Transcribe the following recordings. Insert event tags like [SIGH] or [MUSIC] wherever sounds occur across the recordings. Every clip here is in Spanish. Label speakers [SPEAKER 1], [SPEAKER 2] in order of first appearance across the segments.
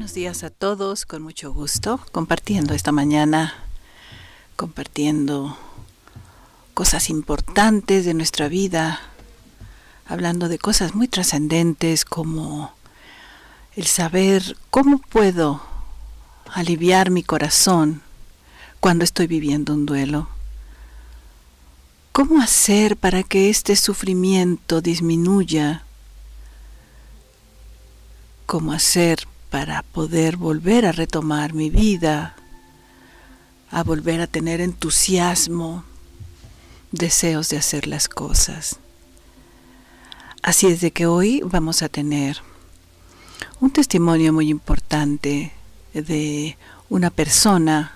[SPEAKER 1] Buenos días a todos, con mucho gusto, compartiendo esta mañana, compartiendo cosas importantes de nuestra vida, hablando de cosas muy trascendentes como el saber cómo puedo aliviar mi corazón cuando estoy viviendo un duelo. ¿Cómo hacer para que este sufrimiento disminuya? ¿Cómo hacer para poder volver a retomar mi vida, a volver a tener entusiasmo, deseos de hacer las cosas. Así es de que hoy vamos a tener un testimonio muy importante de una persona,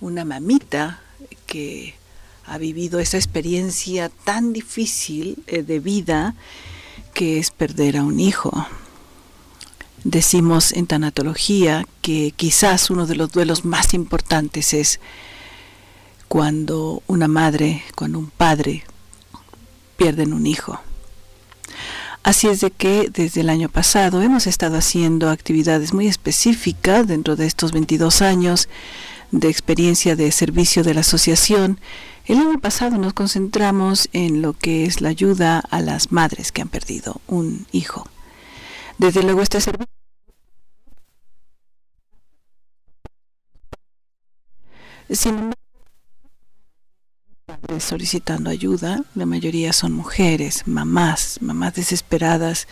[SPEAKER 1] una mamita que ha vivido esa experiencia tan difícil eh, de vida que es perder a un hijo. Decimos en tanatología que quizás uno de los duelos más importantes es cuando una madre, cuando un padre pierden un hijo. Así es de que desde el año pasado hemos estado haciendo actividades muy específicas dentro de estos 22 años de experiencia de servicio de la asociación. El año pasado nos concentramos en lo que es la ayuda a las madres que han perdido un hijo. Desde luego este servicio Solicitando ayuda, la mayoría son mujeres, mamás, mamás desesperadas,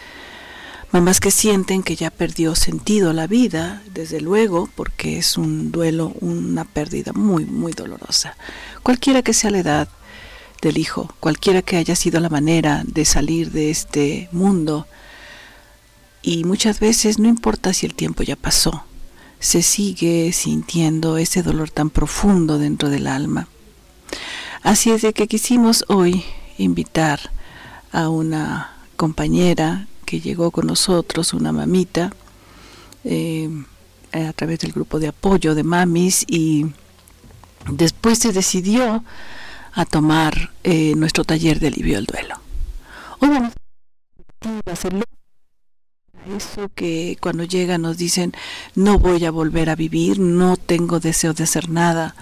[SPEAKER 1] mamás que sienten que ya perdió sentido la vida, desde luego, porque es un duelo, una pérdida muy, muy dolorosa. Cualquiera que sea la edad del hijo, cualquiera que haya sido la manera de salir de este mundo, y muchas veces no importa si el tiempo ya pasó, se sigue sintiendo ese dolor tan profundo dentro del alma. Así es de que quisimos hoy invitar a una compañera que llegó con nosotros, una mamita, eh, a través del grupo de apoyo de mamis y después se decidió a tomar eh, nuestro taller de alivio al duelo. Hoy vamos a eso que cuando llega nos dicen no voy a volver a vivir, no tengo deseo de hacer nada.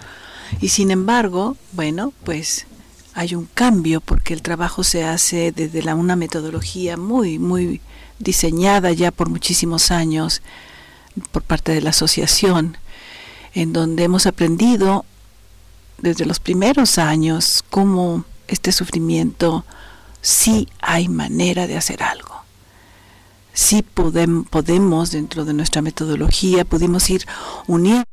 [SPEAKER 1] Y sin embargo, bueno, pues hay un cambio porque el trabajo se hace desde la, una metodología muy, muy diseñada ya por muchísimos años por parte de la asociación, en donde hemos aprendido desde los primeros años cómo este sufrimiento sí hay manera de hacer algo sí podemos, dentro de nuestra metodología, pudimos ir uniendo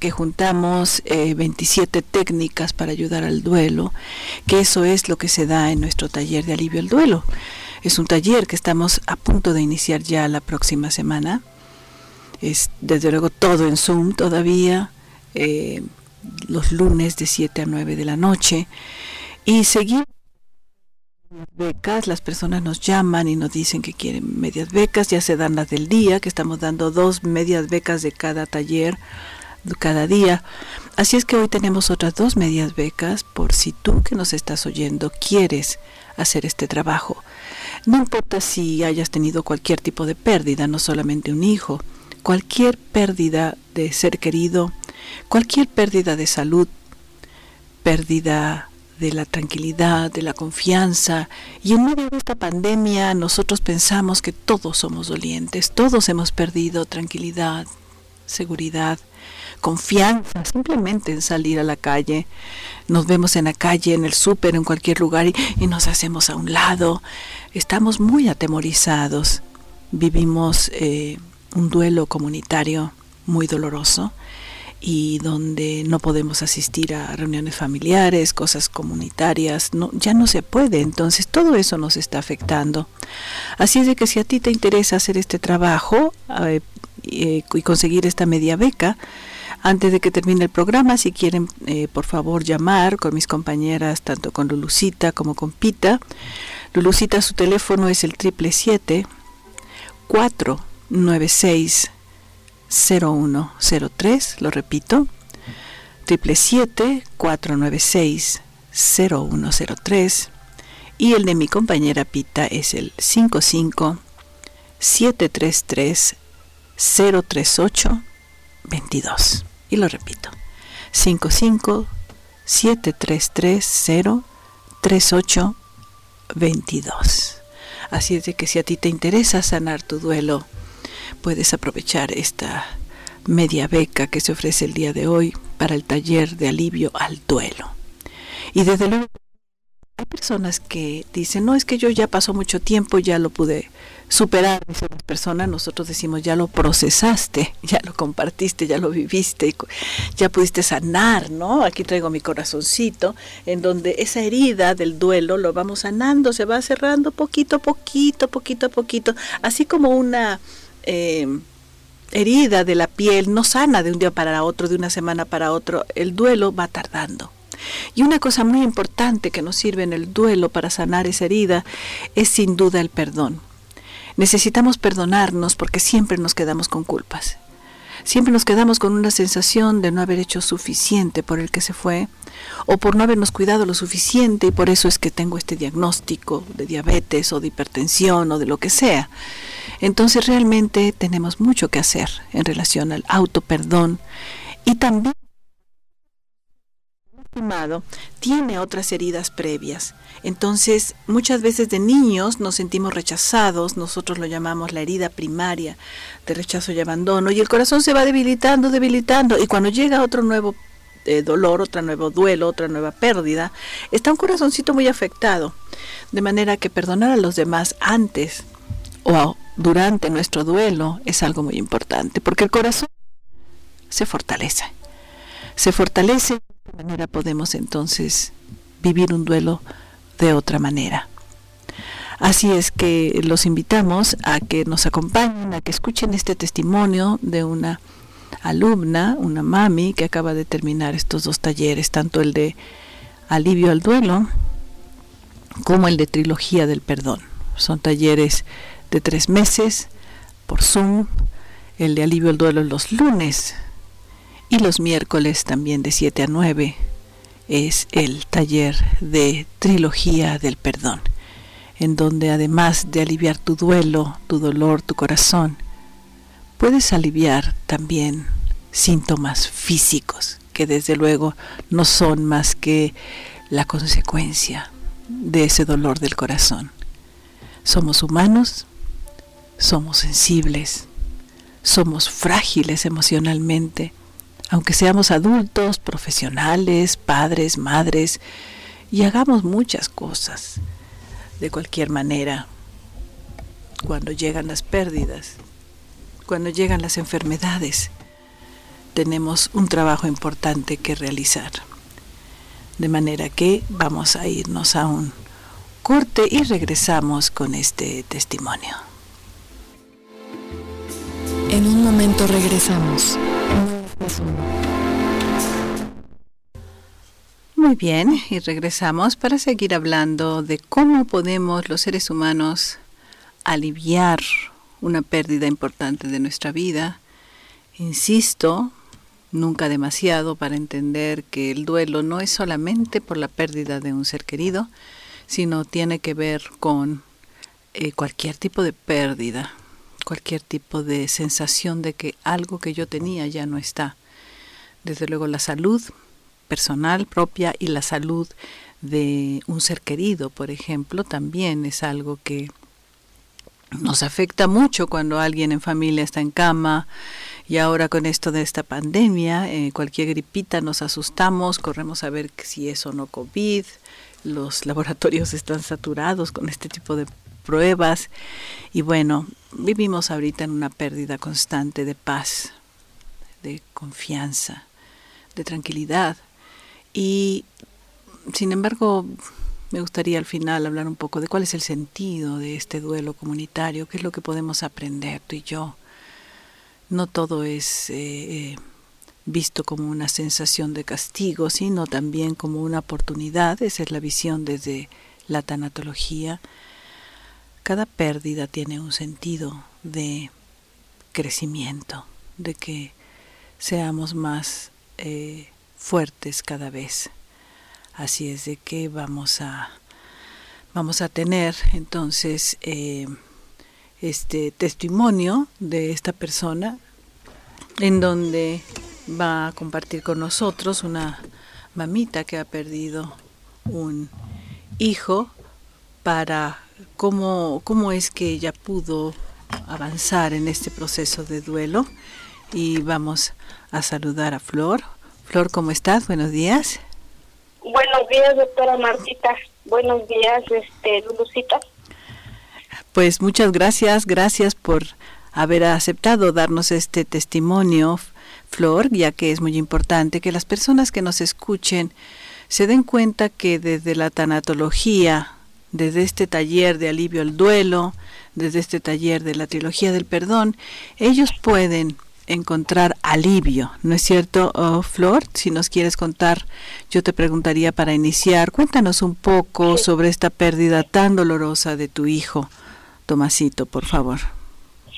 [SPEAKER 1] que juntamos 27 eh, técnicas para ayudar al duelo, que eso es lo que se da en nuestro taller de alivio al duelo. Es un taller que estamos a punto de iniciar ya la próxima semana. Es desde luego todo en Zoom todavía, eh, los lunes de 7 a 9 de la noche. Y seguir becas, las personas nos llaman y nos dicen que quieren medias becas, ya se dan las del día, que estamos dando dos medias becas de cada taller cada día. Así es que hoy tenemos otras dos medias becas por si tú que nos estás oyendo quieres hacer este trabajo. No importa si hayas tenido cualquier tipo de pérdida, no solamente un hijo, cualquier pérdida de ser querido, cualquier pérdida de salud, pérdida de la tranquilidad, de la confianza. Y en medio de esta pandemia nosotros pensamos que todos somos dolientes, todos hemos perdido tranquilidad, seguridad, confianza, simplemente en salir a la calle. Nos vemos en la calle, en el súper, en cualquier lugar y, y nos hacemos a un lado. Estamos muy atemorizados. Vivimos eh, un duelo comunitario muy doloroso y donde no podemos asistir a reuniones familiares, cosas comunitarias, no, ya no se puede, entonces todo eso nos está afectando. Así es de que si a ti te interesa hacer este trabajo eh, y conseguir esta media beca, antes de que termine el programa, si quieren, eh, por favor, llamar con mis compañeras, tanto con Lulucita como con Pita. Lulucita, su teléfono es el triple siete 496 0103, lo repito, 777-496-0103 y el de mi compañera Pita es el 55 733 038 22. Y lo repito, 55 733 038 22. Así es de que si a ti te interesa sanar tu duelo, puedes aprovechar esta media beca que se ofrece el día de hoy para el taller de alivio al duelo. Y desde luego hay personas que dicen, no, es que yo ya pasó mucho tiempo, ya lo pude superar, dice las personas, nosotros decimos, ya lo procesaste, [LAUGHS] ya lo compartiste, ya lo viviste, ya pudiste sanar, ¿no? Aquí traigo mi corazoncito, en donde esa herida del duelo lo vamos sanando, se va cerrando poquito a poquito, poquito a poquito, así como una... Eh, herida de la piel no sana de un día para otro, de una semana para otro, el duelo va tardando. Y una cosa muy importante que nos sirve en el duelo para sanar esa herida es sin duda el perdón. Necesitamos perdonarnos porque siempre nos quedamos con culpas. Siempre nos quedamos con una sensación de no haber hecho suficiente por el que se fue o por no habernos cuidado lo suficiente y por eso es que tengo este diagnóstico de diabetes o de hipertensión o de lo que sea. Entonces realmente tenemos mucho que hacer en relación al auto perdón y también tiene otras heridas previas. Entonces, muchas veces de niños nos sentimos rechazados, nosotros lo llamamos la herida primaria de rechazo y abandono, y el corazón se va debilitando, debilitando, y cuando llega otro nuevo eh, dolor, otro nuevo duelo, otra nueva pérdida, está un corazoncito muy afectado. De manera que perdonar a los demás antes o durante nuestro duelo es algo muy importante, porque el corazón se fortalece. Se fortalece de manera podemos entonces vivir un duelo de otra manera. Así es que los invitamos a que nos acompañen, a que escuchen este testimonio de una alumna, una mami que acaba de terminar estos dos talleres, tanto el de alivio al duelo como el de trilogía del perdón. Son talleres de tres meses por Zoom, el de alivio al duelo los lunes y los miércoles también de 7 a 9 es el taller de trilogía del perdón, en donde además de aliviar tu duelo, tu dolor, tu corazón, puedes aliviar también síntomas físicos, que desde luego no son más que la consecuencia de ese dolor del corazón. Somos humanos, somos sensibles, somos frágiles emocionalmente, aunque seamos adultos, profesionales, padres, madres, y hagamos muchas cosas. De cualquier manera, cuando llegan las pérdidas, cuando llegan las enfermedades, tenemos un trabajo importante que realizar. De manera que vamos a irnos a un corte y regresamos con este testimonio.
[SPEAKER 2] En un momento regresamos.
[SPEAKER 1] Muy bien, y regresamos para seguir hablando de cómo podemos los seres humanos aliviar una pérdida importante de nuestra vida. Insisto, nunca demasiado para entender que el duelo no es solamente por la pérdida de un ser querido, sino tiene que ver con eh, cualquier tipo de pérdida, cualquier tipo de sensación de que algo que yo tenía ya no está. Desde luego la salud personal propia y la salud de un ser querido, por ejemplo, también es algo que nos afecta mucho cuando alguien en familia está en cama y ahora con esto de esta pandemia, eh, cualquier gripita nos asustamos, corremos a ver si es o no COVID, los [LAUGHS] laboratorios están saturados con este tipo de pruebas y bueno, vivimos ahorita en una pérdida constante de paz, de confianza, de tranquilidad. Y sin embargo, me gustaría al final hablar un poco de cuál es el sentido de este duelo comunitario, qué es lo que podemos aprender tú y yo. No todo es eh, eh, visto como una sensación de castigo, sino también como una oportunidad. Esa es la visión desde la tanatología cada pérdida tiene un sentido de crecimiento, de que seamos más eh, fuertes cada vez. Así es de que vamos a vamos a tener entonces eh, este testimonio de esta persona en donde va a compartir con nosotros una mamita que ha perdido un hijo para cómo, cómo es que ella pudo avanzar en este proceso de duelo. Y vamos a saludar a Flor. Flor, ¿cómo estás? Buenos días.
[SPEAKER 3] Buenos días, doctora Martita. Buenos días, este, Lucita.
[SPEAKER 1] Pues muchas gracias, gracias por haber aceptado darnos este testimonio, Flor, ya que es muy importante que las personas que nos escuchen se den cuenta que desde la tanatología, desde este taller de alivio al duelo, desde este taller de la trilogía del perdón, ellos pueden encontrar alivio, ¿no es cierto, oh, Flor? Si nos quieres contar, yo te preguntaría para iniciar, cuéntanos un poco sobre esta pérdida tan dolorosa de tu hijo, Tomasito, por favor.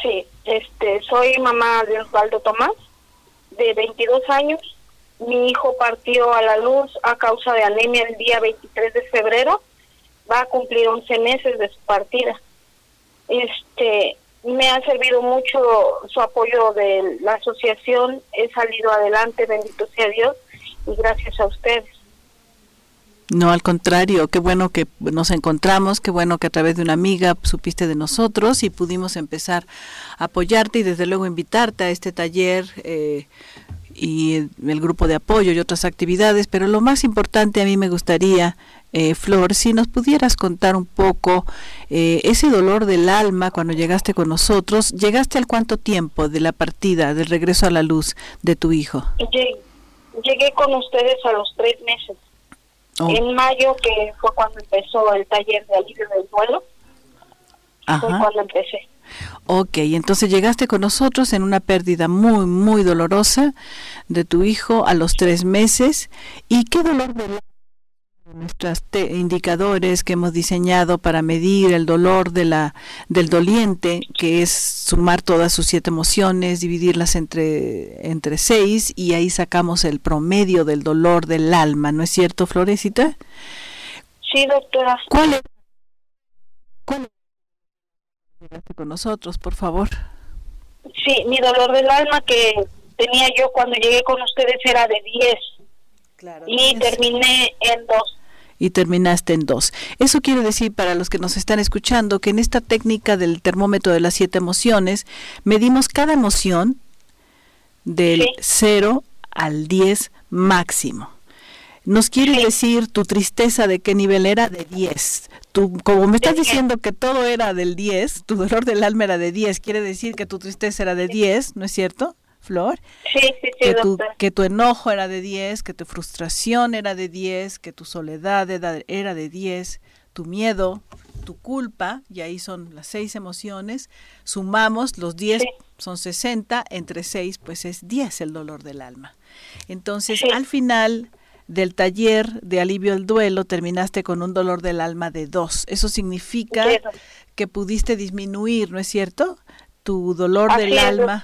[SPEAKER 3] Sí, este, soy mamá de Osvaldo Tomás, de 22 años. Mi hijo partió a la luz a causa de anemia el día 23 de febrero. Va a cumplir 11 meses de su partida. Este, me ha servido mucho su apoyo de la asociación. He salido adelante, bendito sea Dios, y gracias a ustedes.
[SPEAKER 1] No, al contrario, qué bueno que nos encontramos, qué bueno que a través de una amiga supiste de nosotros y pudimos empezar a apoyarte y desde luego invitarte a este taller eh, y el grupo de apoyo y otras actividades, pero lo más importante a mí me gustaría, eh, Flor, si nos pudieras contar un poco eh, ese dolor del alma cuando llegaste con nosotros, ¿llegaste al cuánto tiempo de la partida, del regreso a la luz de tu hijo?
[SPEAKER 3] llegué con ustedes a los tres meses. Oh. En mayo, que fue cuando empezó el taller de alivio del duelo, fue cuando empecé.
[SPEAKER 1] Ok, entonces llegaste con nosotros en una pérdida muy, muy dolorosa de tu hijo a los tres meses. ¿Y qué dolor de nuestros indicadores que hemos diseñado para medir el dolor de la del doliente, que es sumar todas sus siete emociones, dividirlas entre entre seis y ahí sacamos el promedio del dolor del alma, ¿no es cierto, Florecita?
[SPEAKER 3] Sí, doctora.
[SPEAKER 1] ¿Cuál es? ¿Cuál con nosotros, por favor?
[SPEAKER 3] Sí, mi dolor del alma que tenía yo cuando llegué con ustedes era de 10 y terminé en dos.
[SPEAKER 1] Y terminaste en dos. Eso quiere decir para los que nos están escuchando que en esta técnica del termómetro de las siete emociones medimos cada emoción del 0 al 10 máximo. Nos quiere decir tu tristeza de qué nivel era de 10. Tú, como me estás diciendo que todo era del 10, tu dolor del alma era de 10, quiere decir que tu tristeza era de 10, ¿no es cierto? Flor.
[SPEAKER 3] Sí, sí, sí,
[SPEAKER 1] que, tu, que tu enojo era de 10, que tu frustración era de 10, que tu soledad era de 10, tu miedo, tu culpa, y ahí son las seis emociones, sumamos los 10, son 60, entre 6 pues es 10 el dolor del alma. Entonces, al final del taller de alivio al duelo terminaste con un dolor del alma de 2. Eso significa que pudiste disminuir, ¿no es cierto? Tu dolor del alma.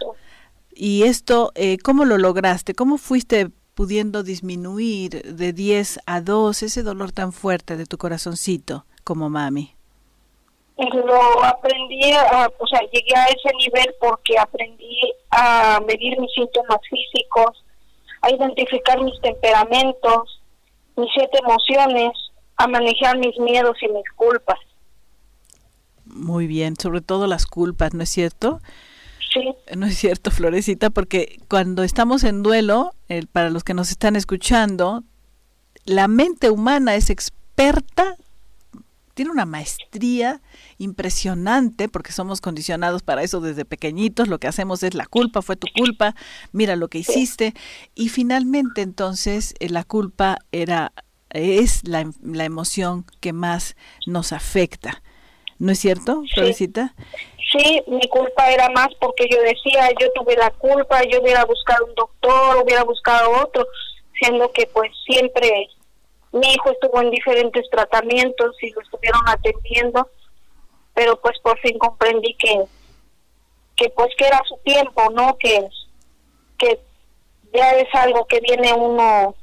[SPEAKER 1] Y esto, eh, ¿cómo lo lograste? ¿Cómo fuiste pudiendo disminuir de 10 a 2 ese dolor tan fuerte de tu corazoncito como mami?
[SPEAKER 3] Lo aprendí, o sea, llegué a ese nivel porque aprendí a medir mis síntomas físicos, a identificar mis temperamentos, mis siete emociones, a manejar mis miedos y mis culpas.
[SPEAKER 1] Muy bien, sobre todo las culpas, ¿no es cierto? No es cierto, Florecita, porque cuando estamos en duelo, para los que nos están escuchando, la mente humana es experta, tiene una maestría impresionante, porque somos condicionados para eso desde pequeñitos, lo que hacemos es la culpa, fue tu culpa, mira lo que hiciste, y finalmente entonces eh, la culpa era es la, la emoción que más nos afecta. ¿No es cierto, Florecita?
[SPEAKER 3] Sí, mi culpa era más porque yo decía, yo tuve la culpa, yo hubiera buscado un doctor, hubiera buscado otro, siendo que pues siempre mi hijo estuvo en diferentes tratamientos y lo estuvieron atendiendo, pero pues por fin comprendí que que pues que era su tiempo, ¿no? Que que ya es algo que viene uno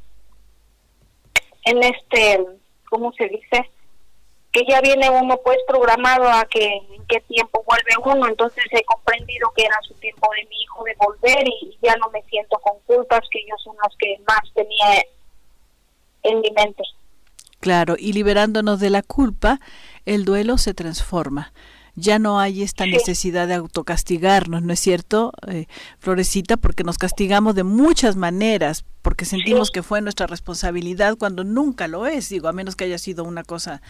[SPEAKER 3] en este, ¿cómo se dice? porque ya viene uno pues programado a que en qué tiempo vuelve uno, entonces he comprendido que era su tiempo de mi hijo de volver y ya no me siento con culpas, que ellos son los que más tenía en mi mente.
[SPEAKER 1] Claro, y liberándonos de la culpa, el duelo se transforma ya no hay esta necesidad de autocastigarnos, ¿no es cierto, eh, Florecita? Porque nos castigamos de muchas maneras, porque sentimos que fue nuestra responsabilidad cuando nunca lo es, digo, a menos que haya sido una cosa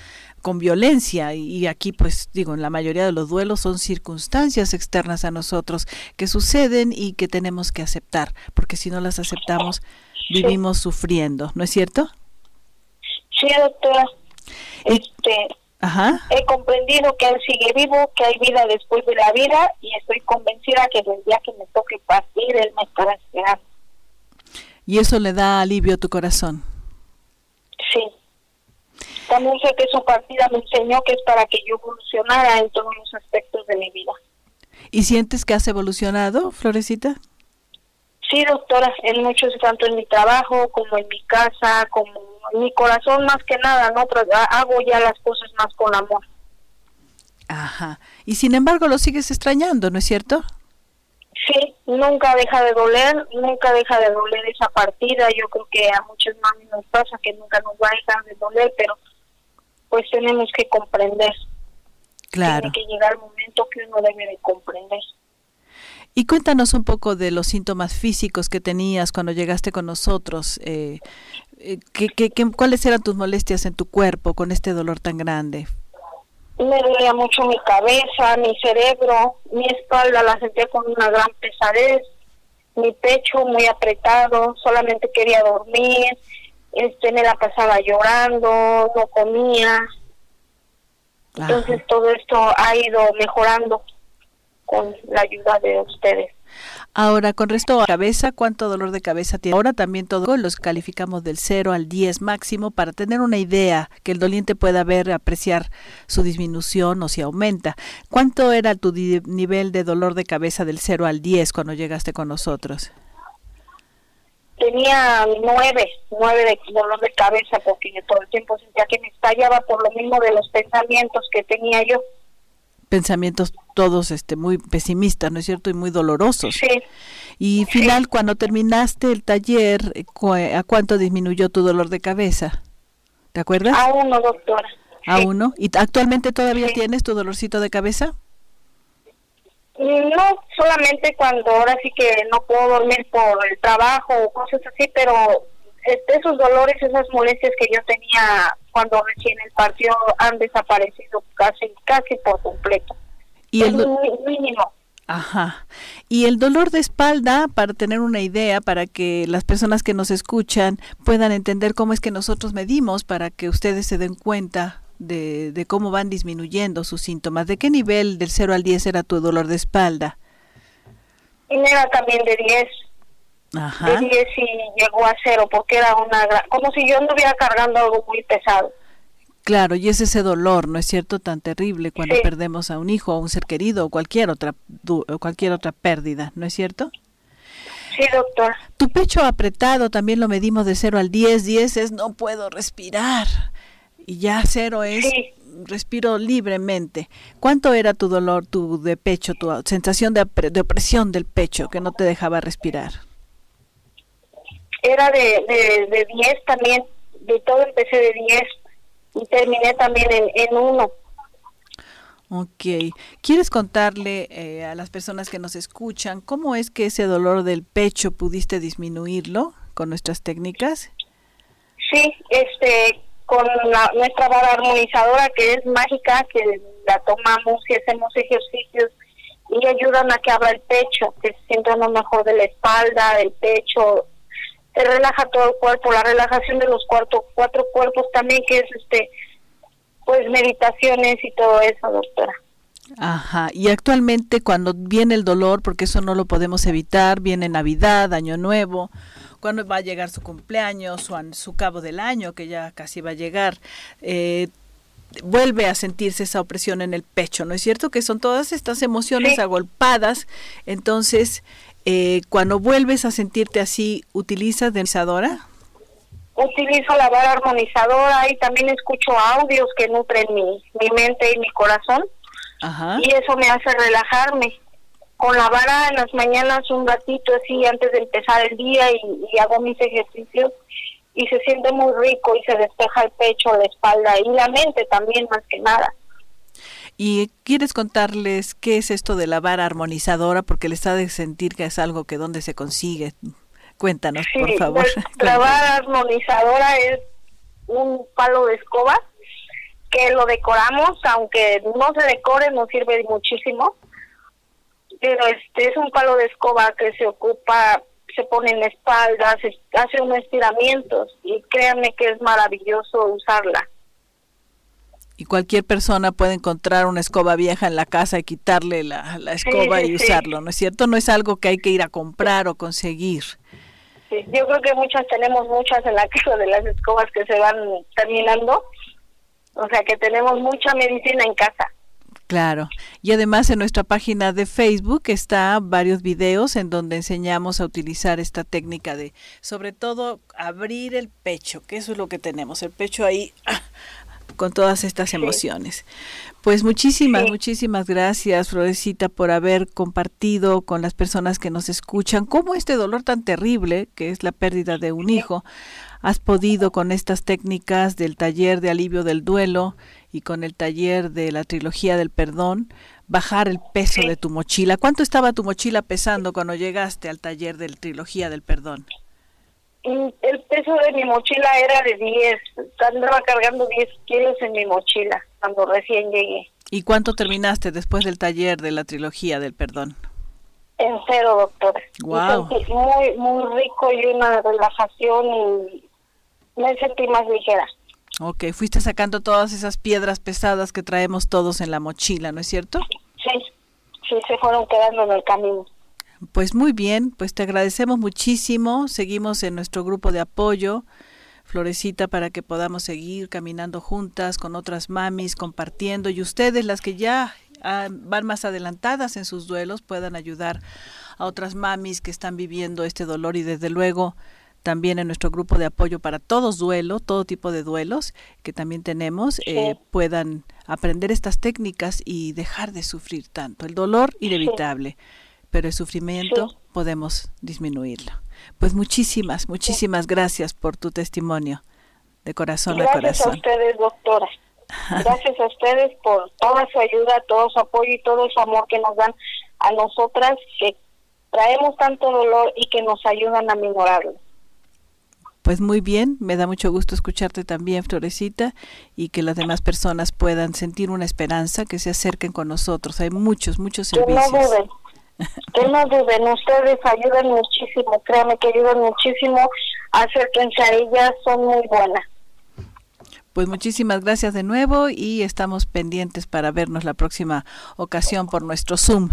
[SPEAKER 1] con violencia. Y, aquí, pues, digo, en la mayoría de los duelos son circunstancias externas a nosotros que suceden y que tenemos que aceptar, porque si no las aceptamos, vivimos sufriendo, ¿no es cierto?
[SPEAKER 3] Sí, doctora. Este, He comprendido que Él sigue vivo, que hay vida después de la vida y estoy convencida que el día que me toque partir, Él me estará esperando.
[SPEAKER 1] ¿Y eso le da alivio a tu corazón?
[SPEAKER 3] Sí. También sé que su partida me enseñó que es para que yo evolucionara en todos los aspectos de mi vida.
[SPEAKER 1] ¿Y sientes que has evolucionado, Florecita?
[SPEAKER 3] Sí, doctora, en muchos, tanto en mi trabajo como en mi casa, como mi corazón más que nada, ¿no? Pero hago ya las cosas más con amor.
[SPEAKER 1] Ajá. Y sin embargo lo sigues extrañando, ¿no es cierto?
[SPEAKER 3] Sí, nunca deja de doler, nunca deja de doler esa partida. Yo creo que a muchos mami nos pasa que nunca nos va a dejar de doler, pero pues tenemos que comprender.
[SPEAKER 1] Claro.
[SPEAKER 3] Tiene que llegar el momento que uno debe de comprender.
[SPEAKER 1] Y cuéntanos un poco de los síntomas físicos que tenías cuando llegaste con nosotros. Eh, eh ¿qué, qué, cuáles eran tus molestias en tu cuerpo con este dolor tan grande?
[SPEAKER 3] Me dolía mucho mi cabeza, mi cerebro, mi espalda la sentía con una gran pesadez, mi pecho muy apretado, solamente quería dormir, este me la pasaba llorando, no comía. Entonces todo esto ha ido mejorando con la ayuda de ustedes.
[SPEAKER 1] Ahora, con resto a cabeza, ¿cuánto dolor de cabeza tiene? Ahora también todo los calificamos del 0 al 10 máximo para tener una idea que el doliente pueda ver, apreciar su disminución o si aumenta. ¿Cuánto era tu nivel de dolor de cabeza del 0 al 10 cuando llegaste con nosotros?
[SPEAKER 3] Tenía 9, 9 de dolor de cabeza porque todo el tiempo sentía que me estallaba por lo mismo de los pensamientos que tenía yo
[SPEAKER 1] pensamientos todos este muy pesimistas, ¿no es cierto? Y muy dolorosos.
[SPEAKER 3] Sí.
[SPEAKER 1] Y final, cuando terminaste el taller, eh, ¿a cuánto disminuyó tu dolor de cabeza? ¿Te acuerdas?
[SPEAKER 3] A uno, doctora.
[SPEAKER 1] ¿A uno? ¿Y actualmente todavía tienes tu dolorcito de cabeza?
[SPEAKER 3] No, solamente cuando ahora sí que no puedo dormir por el trabajo o cosas así, pero este, esos dolores, esas molestias que yo tenía cuando recién el partido han desaparecido casi casi por completo.
[SPEAKER 1] Y el
[SPEAKER 3] mínimo.
[SPEAKER 1] Ajá. Y el dolor de espalda, para tener una idea, para que las personas que nos escuchan puedan entender cómo es que nosotros medimos, para que ustedes se den cuenta de, de cómo van disminuyendo sus síntomas. ¿De qué nivel del 0 al 10 era tu dolor de espalda?
[SPEAKER 3] Era también de 10.
[SPEAKER 1] Ajá.
[SPEAKER 3] De 10 y llegó a cero porque era una como si yo anduviera cargando algo muy pesado.
[SPEAKER 1] Claro, y es ese dolor, ¿no es cierto?, tan terrible cuando perdemos a un hijo, a un ser querido o cualquier otra cualquier otra pérdida, ¿no es cierto?
[SPEAKER 3] Sí, doctor.
[SPEAKER 1] Tu pecho apretado también lo medimos de 0 al 10. 10 es no puedo respirar. Y ya cero es respiro libremente. ¿Cuánto era tu dolor, tu de pecho, tu sensación de, de opresión del pecho que no te dejaba respirar?
[SPEAKER 3] Era de, de, 10 también, de todo empecé de 10 y terminé también en, en uno.
[SPEAKER 1] Ok. ¿Quieres contarle eh, a las personas que nos escuchan cómo es que ese dolor del pecho pudiste disminuirlo con nuestras técnicas?
[SPEAKER 3] Sí, este, con la, nuestra vara armonizadora que es mágica, que la tomamos y hacemos ejercicios y ayudan a que abra el pecho, que se sienta lo mejor de la espalda, del pecho, te relaja todo el cuerpo, la relajación de los cuatro, cuatro cuerpos también, que es este, pues meditaciones y todo eso, doctora.
[SPEAKER 1] Ajá, y actualmente cuando viene el dolor, porque eso no lo podemos evitar, viene Navidad, Año Nuevo, cuando va a llegar su cumpleaños o su cabo del año, que ya casi va a llegar, eh, vuelve a sentirse esa opresión en el pecho, ¿no es cierto? Que son todas estas emociones agolpadas, entonces eh, cuando vuelves a sentirte así, ¿utilizas densadora?
[SPEAKER 3] utilizo la vara armonizadora y también escucho audios que nutren mi, mi mente y mi corazón. Y eso me hace relajarme. Con la vara en las mañanas un ratito así antes de empezar el día y, hago mis ejercicios y se siente muy rico y se despeja el pecho, la espalda y la mente también más que nada.
[SPEAKER 1] ¿Y quieres contarles qué es esto de la vara armonizadora? Porque les ha de sentir que es algo que dónde se consigue. Cuéntanos, por favor.
[SPEAKER 3] La [LAUGHS] vara armonizadora es un palo de escoba que lo decoramos, aunque no se decore, nos sirve muchísimo. Pero este es un palo de escoba que se ocupa, se pone en la espalda, se hace unos estiramientos y créanme que es maravilloso usarla.
[SPEAKER 1] Y cualquier persona puede encontrar una escoba vieja en la casa y quitarle la, escoba y usarlo, ¿no es cierto? No es algo que hay que ir a comprar o conseguir.
[SPEAKER 3] Sí, yo creo que muchas tenemos muchas en la casa de las escobas que se van terminando o sea que tenemos mucha medicina en casa.
[SPEAKER 1] Claro. Y además en nuestra página de Facebook está varios videos en donde enseñamos a utilizar esta técnica de, sobre todo, abrir el pecho, que eso es lo que tenemos, el pecho ahí ah, con todas estas emociones. Pues muchísimas, muchísimas gracias, Florecita, por haber compartido con las personas que nos escuchan cómo este dolor tan terrible, que es la pérdida de un hijo, has podido con estas técnicas del taller de alivio del duelo y con el taller de la trilogía del perdón, bajar el peso de tu mochila. ¿Cuánto estaba tu mochila pesando cuando llegaste al taller de la trilogía del perdón?
[SPEAKER 3] El peso de mi mochila era de 10, andaba cargando 10 kilos en mi mochila cuando recién llegué.
[SPEAKER 1] ¿Y cuánto terminaste después del taller de la trilogía del perdón?
[SPEAKER 3] En cero, doctora.
[SPEAKER 1] Wow.
[SPEAKER 3] Muy, muy rico y una relajación y me sentí más ligera.
[SPEAKER 1] Ok, fuiste sacando todas esas piedras pesadas que traemos todos en la mochila, ¿no es cierto?
[SPEAKER 3] Sí, sí, se fueron quedando en el camino.
[SPEAKER 1] Pues muy bien, pues te agradecemos muchísimo. Seguimos en nuestro grupo de apoyo, Florecita, para que podamos seguir caminando juntas con otras mamis, compartiendo y ustedes, las que ya ah, van más adelantadas en sus duelos, puedan ayudar a otras mamis que están viviendo este dolor y desde luego también en nuestro grupo de apoyo para todos duelo, todo tipo de duelos que también tenemos, eh, puedan aprender estas técnicas y dejar de sufrir tanto. El dolor inevitable, pero el sufrimiento podemos disminuirlo. Pues muchísimas, muchísimas gracias por tu testimonio de corazón
[SPEAKER 3] a
[SPEAKER 1] corazón. Gracias
[SPEAKER 3] a ustedes, doctora. Gracias a ustedes por toda su ayuda, todo su apoyo y todo su amor que nos dan a nosotras que traemos tanto dolor y que nos ayudan a minorarlo.
[SPEAKER 1] Pues muy bien, me da mucho gusto escucharte también, Florecita, y que las demás personas puedan sentir una esperanza, que se acerquen con nosotros. Hay muchos, muchos servicios.
[SPEAKER 3] Que no duden, que no duden, ustedes ayudan muchísimo, créanme que ayudan muchísimo, acérquense a ellas, son muy buenas.
[SPEAKER 1] Pues muchísimas gracias de nuevo y estamos pendientes para vernos la próxima ocasión por nuestro Zoom,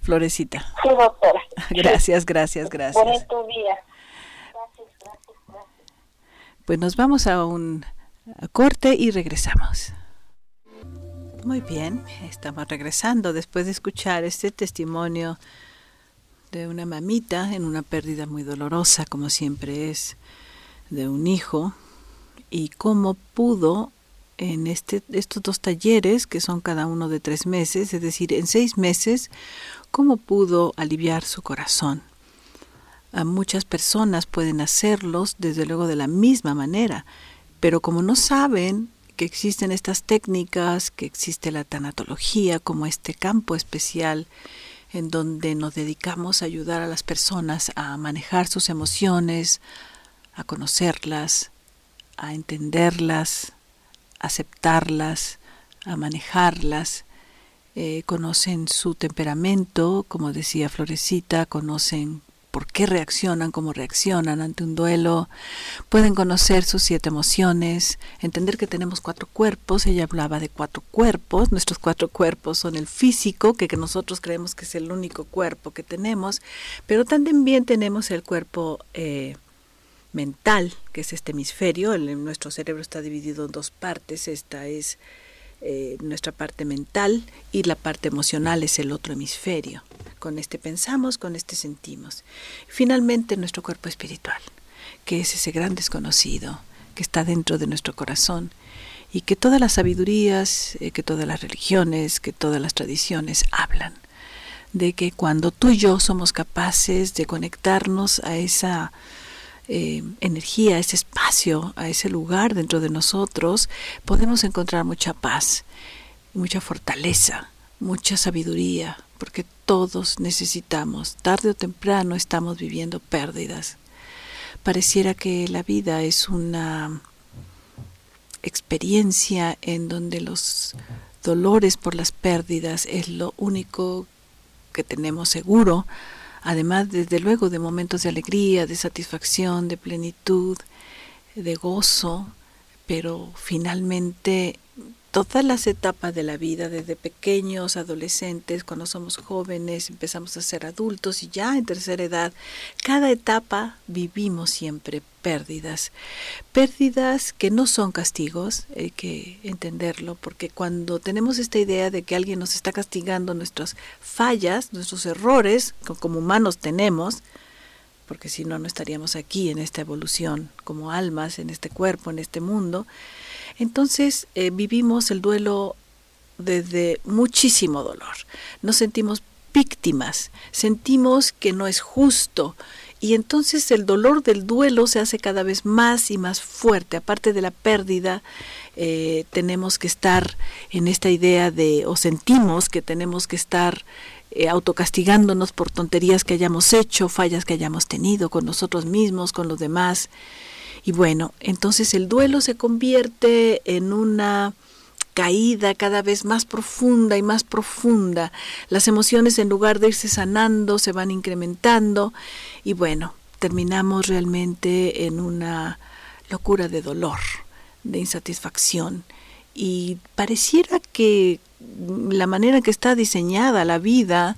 [SPEAKER 1] Florecita.
[SPEAKER 3] Sí, doctora. [LAUGHS]
[SPEAKER 1] Gracias, gracias, gracias.
[SPEAKER 3] Bonito día.
[SPEAKER 1] Pues nos vamos a un corte y regresamos. Muy bien, estamos regresando después de escuchar este testimonio de una mamita en una pérdida muy dolorosa, como siempre es, de un hijo, y cómo pudo en este, estos dos talleres, que son cada uno de tres meses, es decir, en seis meses, cómo pudo aliviar su corazón. A muchas personas pueden hacerlos desde luego de la misma manera, pero como no saben que existen estas técnicas, que existe la tanatología como este campo especial en donde nos dedicamos a ayudar a las personas a manejar sus emociones, a conocerlas, a entenderlas, aceptarlas, a manejarlas, eh, conocen su temperamento, como decía Florecita, conocen por qué reaccionan, cómo reaccionan ante un duelo, pueden conocer sus siete emociones, entender que tenemos cuatro cuerpos, ella hablaba de cuatro cuerpos, nuestros cuatro cuerpos son el físico, que, nosotros creemos que es el único cuerpo que tenemos, pero también tenemos el cuerpo eh, mental, que es este hemisferio, nuestro cerebro está dividido en dos partes, esta es eh, nuestra parte mental y la parte emocional es el otro hemisferio. Con este pensamos, con este sentimos. Finalmente nuestro cuerpo espiritual, que es ese gran desconocido que está dentro de nuestro corazón y que todas las sabidurías, eh, que todas las religiones, que todas las tradiciones hablan de que cuando tú y yo somos capaces de conectarnos a esa eh, energía, a ese espacio, a ese lugar dentro de nosotros, podemos encontrar mucha paz, mucha fortaleza, mucha sabiduría, porque todos necesitamos, tarde o temprano estamos viviendo pérdidas. Pareciera que la vida es una experiencia en donde los dolores por las pérdidas es lo único que tenemos seguro, además desde luego de momentos de alegría, de satisfacción, de plenitud, de gozo, pero finalmente todas las etapas de la vida, desde pequeños, adolescentes, cuando somos jóvenes, empezamos a ser adultos y ya en tercera edad, cada etapa vivimos siempre pérdidas. Pérdidas que no son castigos, hay que entenderlo, porque cuando tenemos esta idea de que alguien nos está castigando nuestras fallas, nuestros errores, como humanos tenemos, porque si no, no estaríamos aquí en esta evolución como almas, en este cuerpo, en este mundo, entonces eh, vivimos el duelo desde muchísimo dolor. Nos sentimos víctimas, sentimos que no es justo y entonces el dolor del duelo se hace cada vez más y más fuerte. Aparte de la pérdida, eh, tenemos que estar en esta idea de, o sentimos que tenemos que estar eh, autocastigándonos por tonterías que hayamos hecho, fallas que hayamos tenido con nosotros mismos, con los demás. Y bueno, entonces el duelo se convierte en una caída cada vez más profunda y más profunda. Las emociones en lugar de irse sanando se van incrementando y bueno, terminamos realmente en una locura de dolor, de insatisfacción. Y pareciera que la manera que está diseñada la vida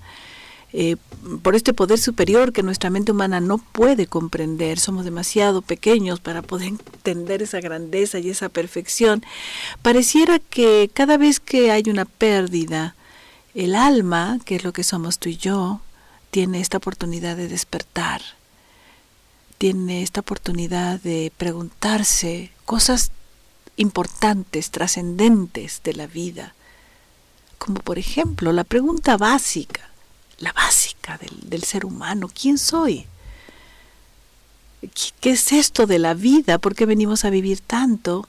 [SPEAKER 1] eh, por este poder superior que nuestra mente humana no puede comprender. Somos demasiado pequeños para poder entender esa grandeza y esa perfección. Pareciera que cada vez que hay una pérdida, el alma, que es lo que somos tú y yo, tiene esta oportunidad de despertar, tiene esta oportunidad de preguntarse cosas importantes, trascendentes de la vida, como por ejemplo la pregunta básica, la básica del, ser humano. ¿Quién soy? ¿Qué, es esto de la vida? ¿Por qué venimos a vivir tanto?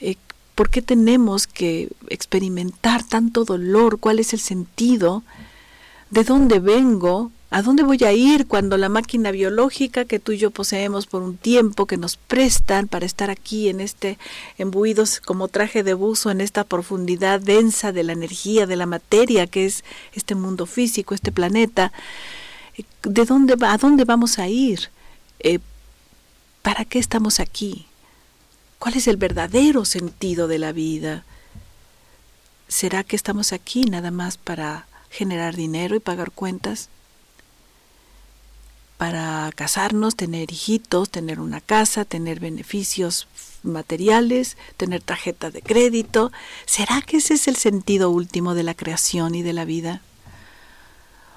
[SPEAKER 1] Eh, ¿Por qué tenemos que experimentar tanto dolor? ¿Cuál es el sentido? ¿De dónde vengo? ¿A dónde voy a ir cuando la máquina biológica que tú y yo poseemos por un tiempo, que nos prestan para estar aquí en este embuidos como traje de buzo en esta profundidad densa de la energía, de la materia que es este mundo físico, este planeta? ¿De dónde a dónde vamos a ir? Eh, ¿Para qué estamos aquí? ¿Cuál es el verdadero sentido de la vida? ¿Será que estamos aquí nada más para generar dinero y pagar cuentas? Para casarnos, tener hijitos, tener una casa, tener beneficios materiales, tener tarjeta de crédito. ¿Será que ese es el sentido último de la creación y de la vida?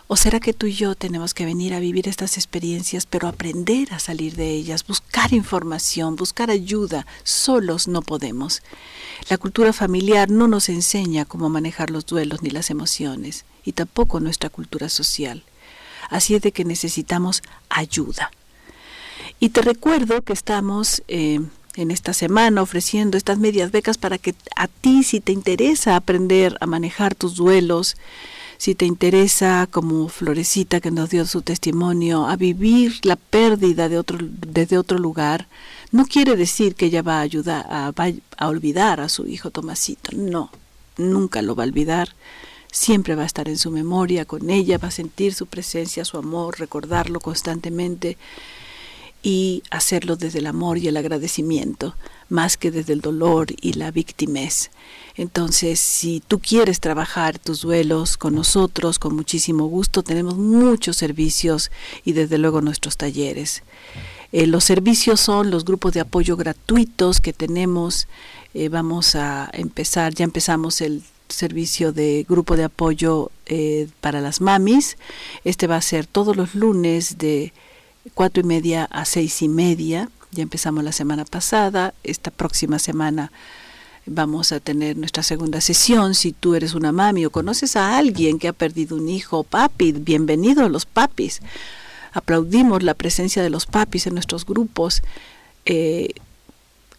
[SPEAKER 1] ¿O será que tú y yo tenemos que venir a vivir estas experiencias, pero aprender a salir de ellas, buscar información, buscar ayuda? Solos no podemos. La cultura familiar no nos enseña cómo manejar los duelos ni las emociones, y tampoco nuestra cultura social. Así es de que necesitamos ayuda. Y te recuerdo que estamos eh, en esta semana ofreciendo estas medias becas para que a ti, si te interesa aprender a manejar tus duelos, si te interesa, como Florecita que nos dio su testimonio, a vivir la pérdida de otro, desde otro lugar, no quiere decir que ella va a ayudar a, a olvidar a su hijo Tomasito. No, nunca lo va a olvidar siempre va a estar en su memoria, con ella va a sentir su presencia, su amor, recordarlo constantemente y hacerlo desde el amor y el agradecimiento, más que desde el dolor y la victimez. Entonces, si tú quieres trabajar tus duelos con nosotros, con muchísimo gusto, tenemos muchos servicios y desde luego nuestros talleres. Eh, los servicios son los grupos de apoyo gratuitos que tenemos. Eh, vamos a empezar, ya empezamos el servicio de grupo de apoyo eh, para las mamis. Este va a ser todos los lunes de cuatro y media a seis y media. Ya empezamos la semana pasada, esta próxima semana vamos a tener nuestra segunda sesión. Si tú eres una mami o conoces a alguien que ha perdido un hijo o papi, bienvenidos los papis. Aplaudimos la presencia de los papis en nuestros grupos. Eh,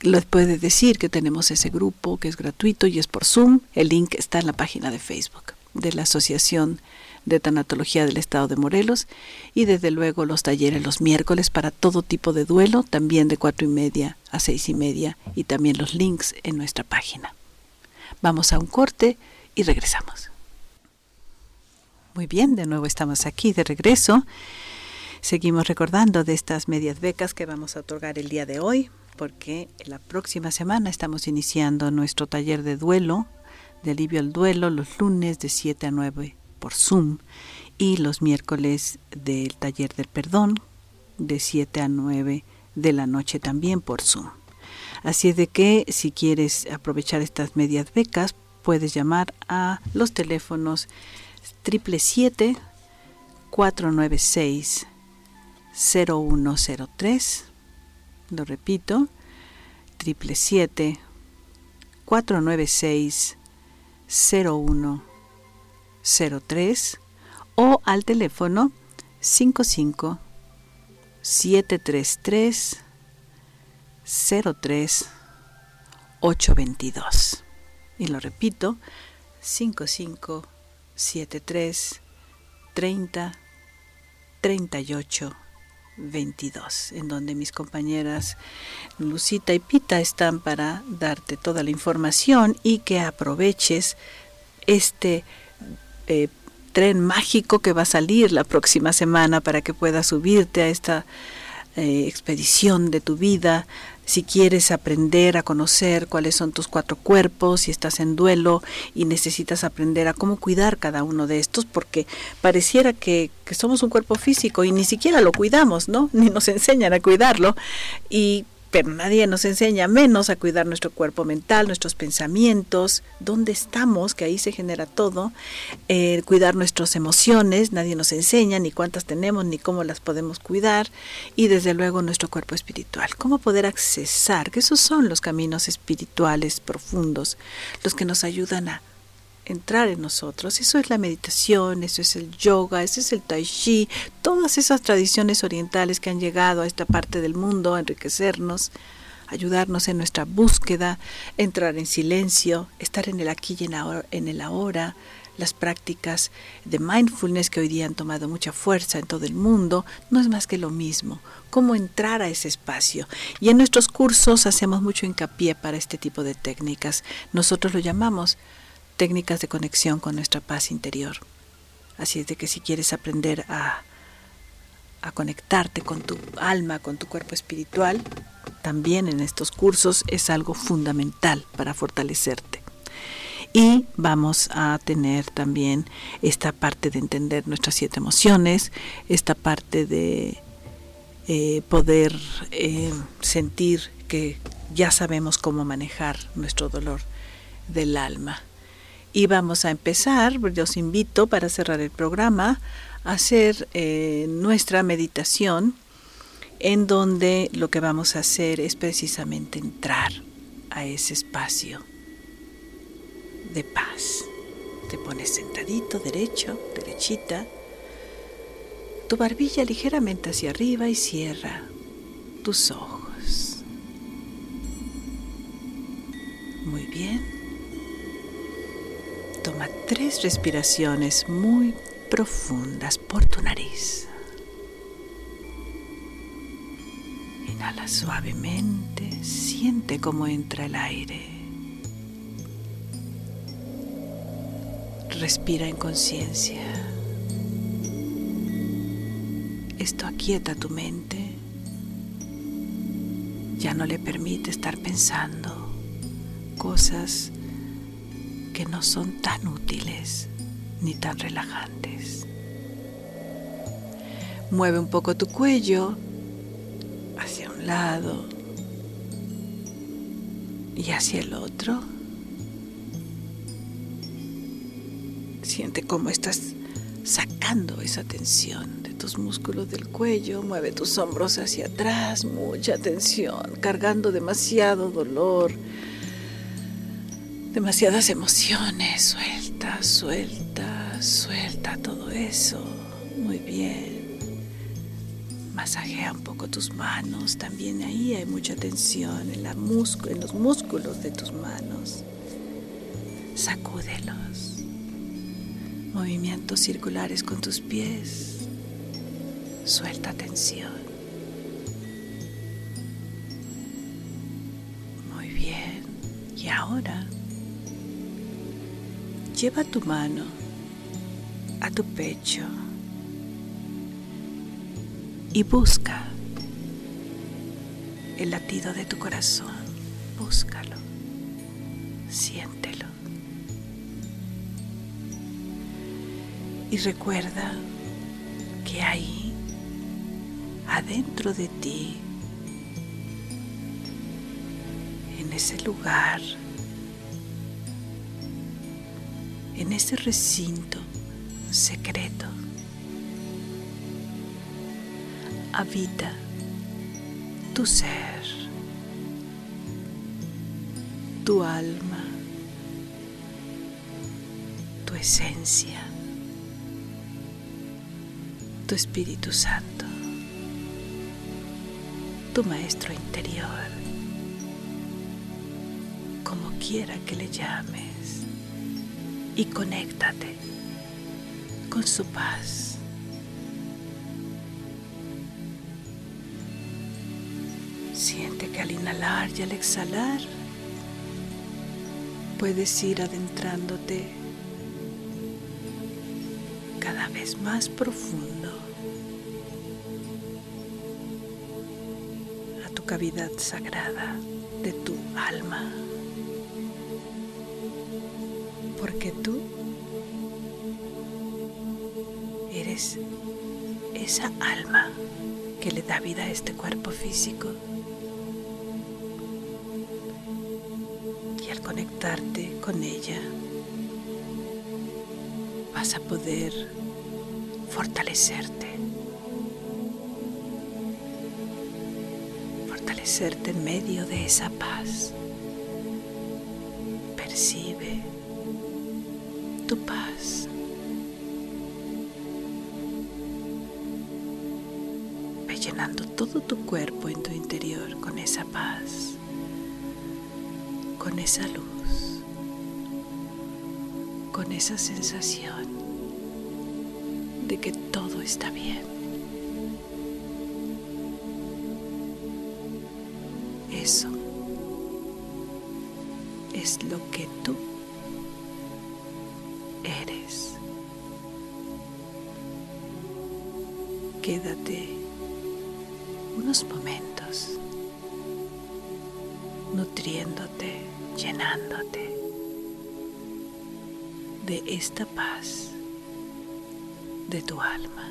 [SPEAKER 1] les puede decir que tenemos ese grupo que es gratuito y es por Zoom. El link está en la página de Facebook de la Asociación de Tanatología del Estado de Morelos y desde luego los talleres los miércoles para todo tipo de duelo, también de cuatro y media a seis y media y también los links en nuestra página. Vamos a un corte y regresamos. Muy bien, de nuevo estamos aquí de regreso. Seguimos recordando de estas medias becas que vamos a otorgar el día de hoy, porque la próxima semana estamos iniciando nuestro taller de duelo, de alivio al duelo, los lunes de 7 a 9 por Zoom y los miércoles del taller del perdón de 7 a 9 de la noche también por Zoom. Así es de que si quieres aprovechar estas medias becas, puedes llamar a los teléfonos 777 496 0103. Lo repito, 777 496 0103 o al teléfono 55 733 03 822. Y lo repito, 55 73 30 38 22, en donde mis compañeras Lucita y Pita están para darte toda la información y que aproveches este eh, tren mágico que va a salir la próxima semana para que puedas subirte a esta eh, expedición de tu vida, si quieres aprender a conocer cuáles son tus cuatro cuerpos, si estás en duelo y necesitas aprender a cómo cuidar cada uno de estos, porque pareciera que, que somos un cuerpo físico y ni siquiera lo cuidamos, ¿no? [LAUGHS] Ni nos enseñan a cuidarlo. Y pero nadie nos enseña menos a cuidar nuestro cuerpo mental, nuestros pensamientos, dónde estamos, que ahí se genera todo, eh, cuidar nuestras emociones, nadie nos enseña ni cuántas tenemos ni cómo las podemos cuidar, y desde luego nuestro cuerpo espiritual, cómo poder accesar, que esos son los caminos espirituales profundos, los que nos ayudan a entrar en nosotros. Eso es la meditación, eso es el yoga, eso es el tai chi, todas esas tradiciones orientales que han llegado a esta parte del mundo a enriquecernos, ayudarnos en nuestra búsqueda, entrar en silencio, estar en el aquí y en el ahora, las prácticas de mindfulness que hoy día han tomado mucha fuerza en todo el mundo, no es más que lo mismo, cómo entrar a ese espacio. Y en nuestros cursos hacemos mucho hincapié para este tipo de técnicas. Nosotros lo llamamos técnicas de conexión con nuestra paz interior. Así es de que si quieres aprender a, conectarte con tu alma, con tu cuerpo espiritual, también en estos cursos es algo fundamental para fortalecerte. Y vamos a tener también esta parte de entender nuestras siete emociones, esta parte de eh, poder eh, sentir que ya sabemos cómo manejar nuestro dolor del alma. Y vamos a empezar, yo os invito para cerrar el programa a hacer eh, nuestra meditación en donde lo que vamos a hacer es precisamente entrar a ese espacio de paz. Te pones sentadito, derecho, derechita, tu barbilla ligeramente hacia arriba y cierra tus ojos. Muy bien. Toma tres respiraciones muy profundas por tu nariz. Inhala suavemente, siente cómo entra el aire. Respira en conciencia. Esto aquieta tu mente. Ya no le permite estar pensando cosas que no son tan útiles ni tan relajantes. Mueve un poco tu cuello hacia un lado y hacia el otro. Siente cómo estás sacando esa tensión de tus músculos del cuello, mueve tus hombros hacia atrás, mucha tensión, cargando demasiado dolor, demasiadas emociones, suelta, suelta, suelta todo eso, muy bien. Masajea un poco tus manos, también ahí hay mucha tensión en, la en los músculos de tus manos. Sacúdelos movimientos circulares con tus pies. Suelta tensión. Muy bien. Y ahora lleva tu mano a tu pecho y busca el latido de tu corazón. Búscalo. Siéntelo. Y recuerda que ahí, adentro de ti, en ese lugar, en ese recinto secreto, habita tu ser, tu alma, tu esencia tu Espíritu Santo, tu Maestro interior, como quiera que le llames, y conéctate con su paz. Siente que al inhalar y al exhalar puedes ir adentrándote cada vez más profundo a tu cavidad sagrada de tu alma. Esa alma que le da vida a este cuerpo físico. Y al conectarte con ella, vas a poder fortalecerte. Fortalecerte en medio de esa paz. Percibe tu paz. Tu cuerpo en tu interior con esa paz, con esa luz, con esa sensación de que todo está bien. Eso esta paz de tu alma.